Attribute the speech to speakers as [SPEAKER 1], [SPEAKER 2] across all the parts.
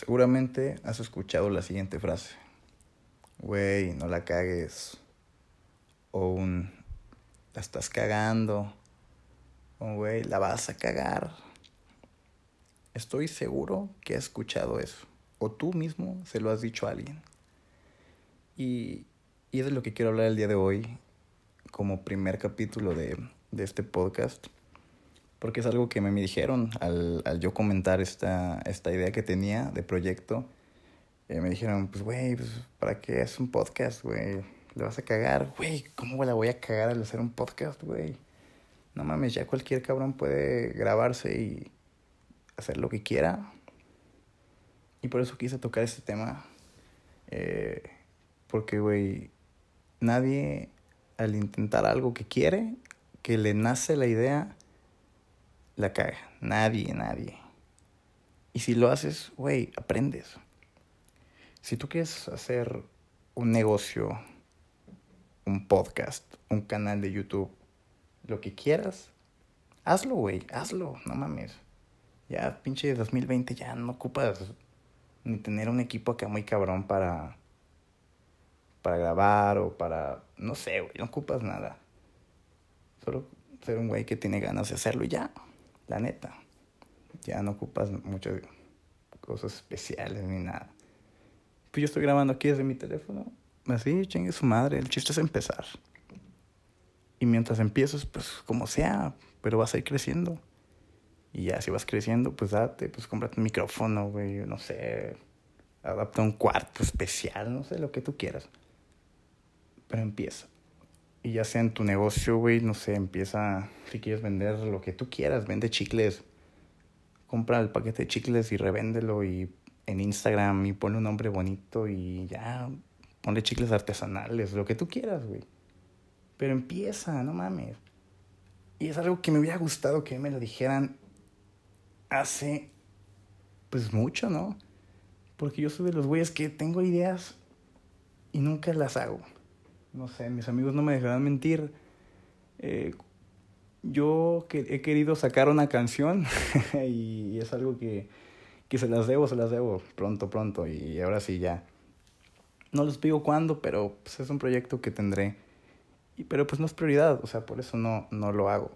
[SPEAKER 1] Seguramente has escuchado la siguiente frase. Güey, no la cagues. O un, la estás cagando. O güey, la vas a cagar. Estoy seguro que has escuchado eso. O tú mismo se lo has dicho a alguien. Y, y es de lo que quiero hablar el día de hoy como primer capítulo de, de este podcast porque es algo que me, me dijeron al, al, yo comentar esta, esta idea que tenía de proyecto. Eh, me dijeron, pues, güey, pues, ¿para qué es un podcast, güey? ¿Le vas a cagar? Güey, ¿cómo la voy a cagar al hacer un podcast, güey? No mames, ya cualquier cabrón puede grabarse y hacer lo que quiera. Y por eso quise tocar este tema. Eh, porque, güey, nadie al intentar algo que quiere, que le nace la idea, la caga. Nadie, nadie. Y si lo haces, güey, aprendes. Si tú quieres hacer un negocio, un podcast, un canal de YouTube, lo que quieras, hazlo, güey, hazlo, no mames. Ya, pinche 2020, ya no ocupas ni tener un equipo acá muy cabrón para, para grabar o para, no sé, güey, no ocupas nada. Solo ser un güey que tiene ganas de hacerlo y ya la neta. Ya no ocupas muchas cosas especiales ni nada. Pues yo estoy grabando aquí desde mi teléfono. Así, chingue su madre. El chiste es empezar. Y mientras empiezas, pues como sea, pero vas a ir creciendo. Y ya si vas creciendo, pues date, pues cómprate un micrófono, güey, no sé. Adapta un cuarto especial, no sé, lo que tú quieras. Pero empieza. Y ya sea en tu negocio, güey, no sé, empieza, si quieres vender lo que tú quieras, vende chicles. Compra el paquete de chicles y revéndelo y en Instagram y ponle un nombre bonito y ya, ponle chicles artesanales, lo que tú quieras, güey. Pero empieza, no mames. Y es algo que me hubiera gustado que me lo dijeran hace, pues mucho, ¿no? Porque yo soy de los güeyes que tengo ideas y nunca las hago no sé, mis amigos no me dejarán mentir. Eh, yo que he querido sacar una canción y es algo que, que se las debo, se las debo pronto, pronto. Y ahora sí ya. No les digo cuándo, pero pues, es un proyecto que tendré. Y, pero pues no es prioridad, o sea, por eso no, no lo hago.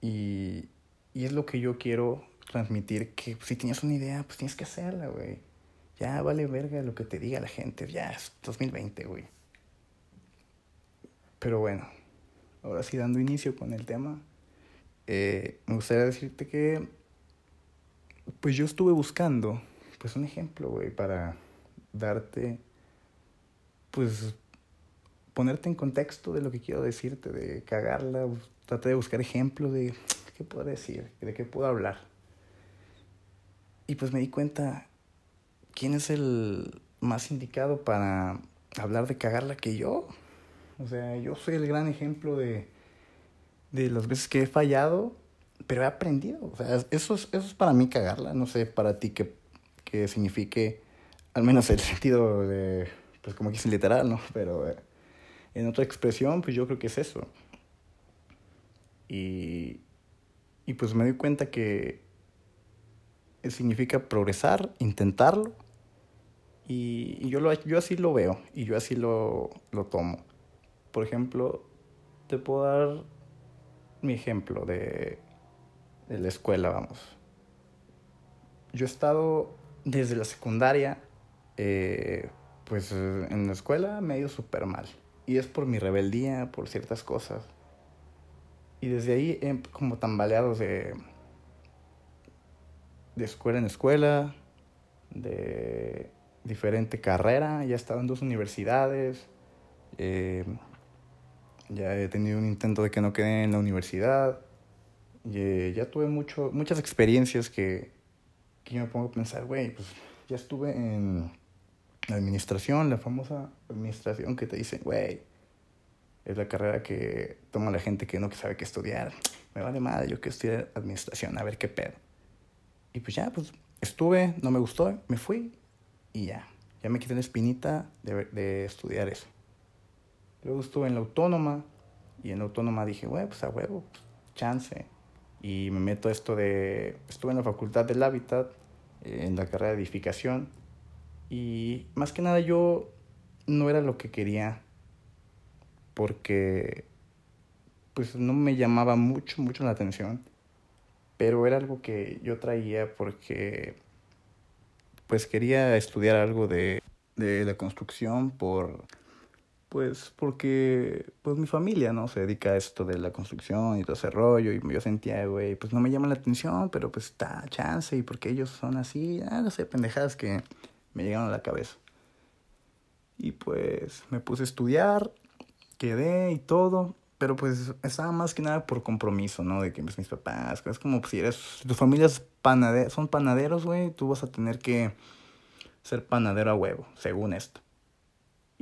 [SPEAKER 1] Y, y es lo que yo quiero transmitir, que si tienes una idea, pues tienes que hacerla, güey. Ya vale verga lo que te diga la gente, ya es 2020, güey. Pero bueno, ahora sí dando inicio con el tema, eh, me gustaría decirte que, pues yo estuve buscando, pues un ejemplo, güey, para darte, pues ponerte en contexto de lo que quiero decirte, de cagarla, traté de buscar ejemplos de qué puedo decir, de qué puedo hablar. Y pues me di cuenta quién es el más indicado para hablar de cagarla que yo. O sea, yo soy el gran ejemplo de, de las veces que he fallado, pero he aprendido. O sea, eso es, eso es para mí cagarla. No sé para ti qué, qué signifique, al menos el sentido de, pues como que es literal, ¿no? Pero eh, en otra expresión, pues yo creo que es eso. Y, y pues me doy cuenta que significa progresar, intentarlo. Y, y yo, lo, yo así lo veo y yo así lo, lo tomo. Por ejemplo, te puedo dar mi ejemplo de, de la escuela, vamos. Yo he estado desde la secundaria, eh, pues en la escuela me ha ido súper mal. Y es por mi rebeldía, por ciertas cosas. Y desde ahí he como tambaleado de, de escuela en escuela, de diferente carrera. Ya he estado en dos universidades. Eh, ya he tenido un intento de que no quede en la universidad. Y, eh, ya tuve mucho, muchas experiencias que, que yo me pongo a pensar, güey, pues ya estuve en la administración, la famosa administración que te dice, güey, es la carrera que toma la gente que no sabe qué estudiar. Me vale madre, yo quiero estudiar administración, a ver qué pedo. Y pues ya, pues estuve, no me gustó, me fui y ya. Ya me quité la espinita de, de estudiar eso. Luego estuve en la autónoma y en la autónoma dije, bueno, pues a huevo, pues, chance. Y me meto esto de, estuve en la facultad del hábitat eh, en la carrera de edificación. Y más que nada yo no era lo que quería porque pues no me llamaba mucho, mucho la atención. Pero era algo que yo traía porque pues quería estudiar algo de, de la construcción por pues porque pues mi familia no se dedica a esto de la construcción y todo ese rollo y yo sentía güey pues no me llama la atención pero pues está chance y porque ellos son así ah, no sé pendejadas que me llegaron a la cabeza. Y pues me puse a estudiar quedé y todo pero pues estaba más que nada por compromiso no de que mis papás es como pues, si eres si tu familia es panade son panaderos güey tú vas a tener que ser panadero a huevo según esto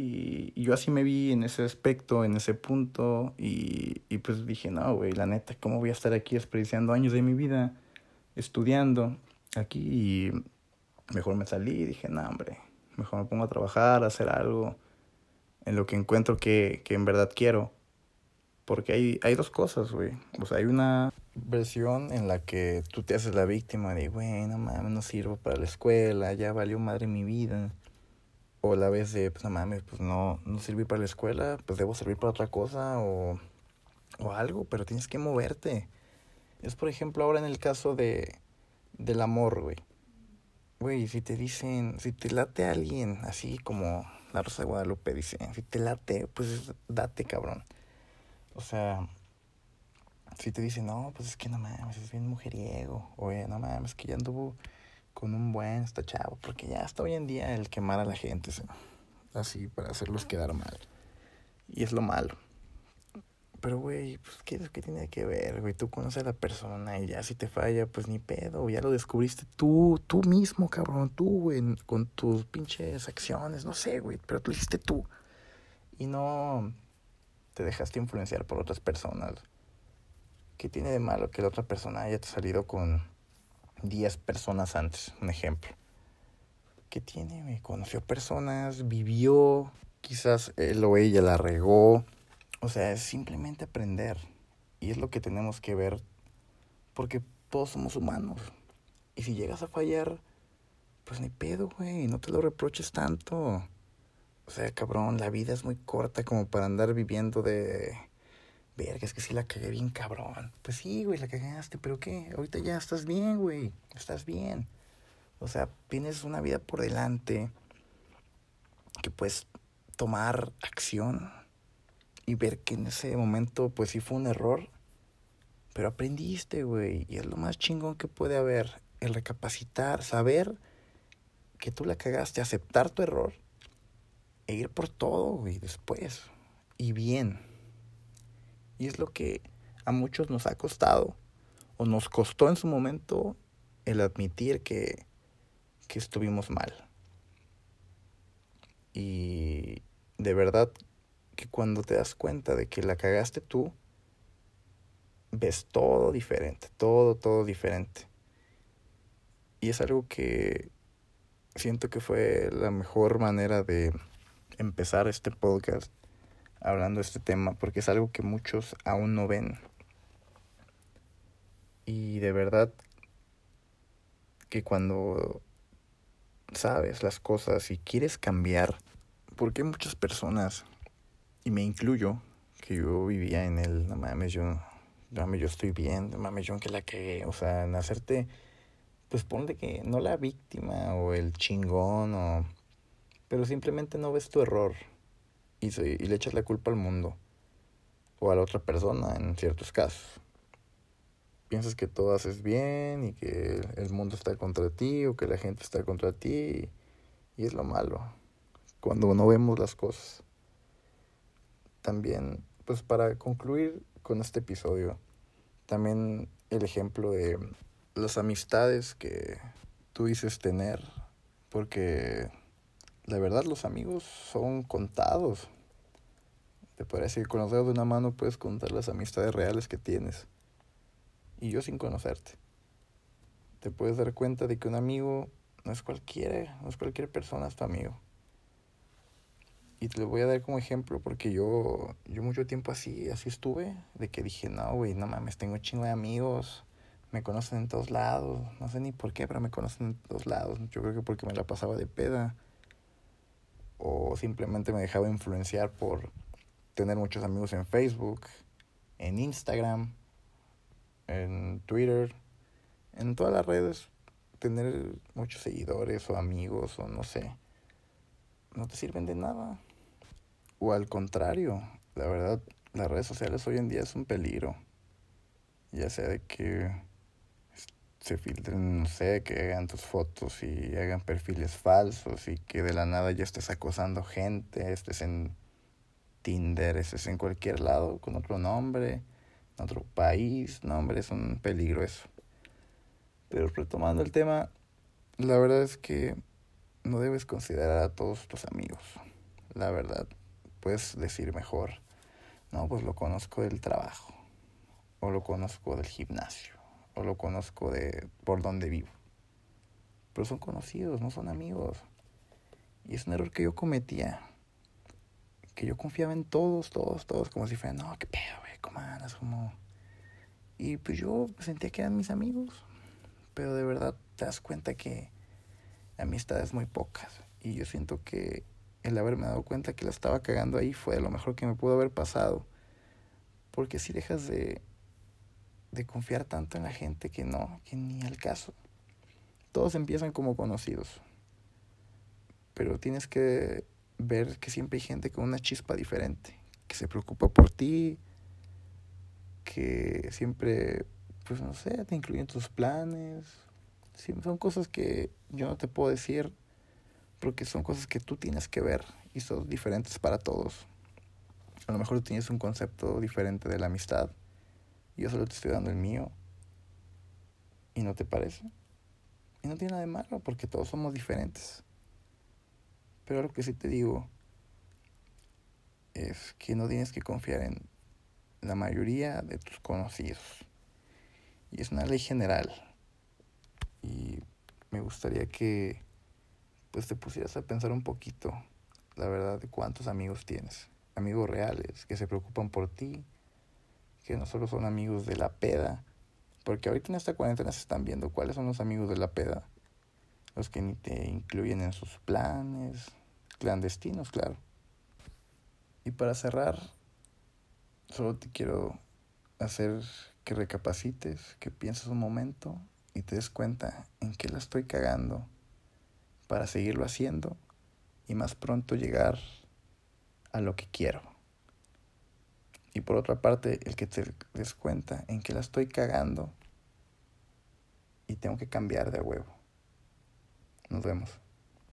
[SPEAKER 1] y, yo así me vi en ese aspecto, en ese punto, y, y pues dije, no, güey, la neta, ¿cómo voy a estar aquí desperdiciando años de mi vida estudiando aquí? Y mejor me salí y dije, no, hombre, mejor me pongo a trabajar, a hacer algo en lo que encuentro que, que en verdad quiero. Porque hay, hay dos cosas, güey. O sea, hay una versión en la que tú te haces la víctima de, güey, no mames, no sirvo para la escuela, ya valió madre mi vida o la vez de, pues no mames, pues no, no sirví para la escuela, pues debo servir para otra cosa o, o algo, pero tienes que moverte. Es por ejemplo ahora en el caso de, del amor, güey. Güey, si te dicen, si te late alguien, así como la Rosa de Guadalupe dice, si te late, pues date, cabrón. O sea, si te dicen, no, pues es que no mames, es bien mujeriego, o no mames, que ya anduvo con un buen está chavo, porque ya hasta hoy en día el quemar a la gente, así para hacerlos quedar mal. Y es lo malo. Pero, güey, pues, ¿qué, ¿qué tiene que ver, güey? Tú conoces a la persona y ya si te falla, pues ni pedo, ya lo descubriste tú, tú mismo, cabrón, tú, güey, con tus pinches acciones, no sé, güey, pero tú hiciste tú. Y no te dejaste influenciar por otras personas. ¿Qué tiene de malo que la otra persona haya salido con 10 personas antes, un ejemplo. ¿Qué tiene? Conoció personas, vivió, quizás él o ella la regó. O sea, es simplemente aprender. Y es lo que tenemos que ver, porque todos somos humanos. Y si llegas a fallar, pues ni pedo, güey, no te lo reproches tanto. O sea, cabrón, la vida es muy corta como para andar viviendo de verga, es que sí la cagué bien cabrón. Pues sí, güey, la cagaste, pero ¿qué? Ahorita ya estás bien, güey, estás bien. O sea, tienes una vida por delante que puedes tomar acción y ver que en ese momento, pues sí fue un error, pero aprendiste, güey, y es lo más chingón que puede haber, el recapacitar, saber que tú la cagaste, aceptar tu error e ir por todo, güey, después. Y bien. Y es lo que a muchos nos ha costado o nos costó en su momento el admitir que, que estuvimos mal. Y de verdad que cuando te das cuenta de que la cagaste tú, ves todo diferente, todo, todo diferente. Y es algo que siento que fue la mejor manera de empezar este podcast hablando de este tema porque es algo que muchos aún no ven. Y de verdad que cuando sabes las cosas y quieres cambiar, porque muchas personas, y me incluyo, que yo vivía en el, no mames, yo, no mames, yo estoy bien, no mames, yo que la cagué, o sea, en hacerte, pues ponle que no la víctima o el chingón o, pero simplemente no ves tu error, y, y le echas la culpa al mundo o a la otra persona en ciertos casos. Piensas que todo haces bien y que el mundo está contra ti o que la gente está contra ti y es lo malo cuando no vemos las cosas. También, pues para concluir con este episodio, también el ejemplo de las amistades que tú dices tener, porque la verdad los amigos son contados. Te parece que con los dedos de una mano puedes contar las amistades reales que tienes. Y yo sin conocerte. Te puedes dar cuenta de que un amigo no es cualquiera, no es cualquier persona, es tu amigo. Y te lo voy a dar como ejemplo porque yo, yo mucho tiempo así, así estuve, de que dije, no, güey, no mames, tengo un chingo de amigos, me conocen en todos lados. No sé ni por qué, pero me conocen en todos lados. Yo creo que porque me la pasaba de peda. O simplemente me dejaba influenciar por tener muchos amigos en Facebook, en Instagram, en Twitter, en todas las redes. Tener muchos seguidores o amigos o no sé. No te sirven de nada. O al contrario, la verdad, las redes sociales hoy en día es un peligro. Ya sea de que se filtren, no sé, que hagan tus fotos y hagan perfiles falsos y que de la nada ya estés acosando gente, estés en Tinder, estés en cualquier lado con otro nombre, en otro país, no hombre, es un peligro eso. Pero retomando el tema, la verdad es que no debes considerar a todos tus amigos, la verdad, puedes decir mejor, no, pues lo conozco del trabajo, o lo conozco del gimnasio o lo conozco de por donde vivo. Pero son conocidos, no son amigos. Y es un error que yo cometía. Que yo confiaba en todos, todos, todos, como si fueran, no, qué pedo, güey, ¿cómo andas? Como... Y pues yo sentía que eran mis amigos. Pero de verdad te das cuenta que amistades muy pocas. Y yo siento que el haberme dado cuenta que la estaba cagando ahí fue lo mejor que me pudo haber pasado. Porque si dejas de de confiar tanto en la gente que no, que ni al caso. Todos empiezan como conocidos, pero tienes que ver que siempre hay gente con una chispa diferente, que se preocupa por ti, que siempre, pues no sé, te incluyen tus planes. son cosas que yo no te puedo decir porque son cosas que tú tienes que ver y son diferentes para todos. A lo mejor tú tienes un concepto diferente de la amistad yo solo te estoy dando el mío. ¿Y no te parece? Y no tiene nada de malo porque todos somos diferentes. Pero lo que sí te digo es que no tienes que confiar en la mayoría de tus conocidos. Y es una ley general. Y me gustaría que pues te pusieras a pensar un poquito, la verdad, de cuántos amigos tienes. Amigos reales que se preocupan por ti, que no solo son amigos de la peda, porque ahorita en esta cuarentena se están viendo cuáles son los amigos de la peda, los que ni te incluyen en sus planes, clandestinos, claro. Y para cerrar, solo te quiero hacer que recapacites, que pienses un momento y te des cuenta en qué la estoy cagando para seguirlo haciendo y más pronto llegar a lo que quiero. Y por otra parte, el que te des cuenta en que la estoy cagando y tengo que cambiar de huevo. Nos vemos.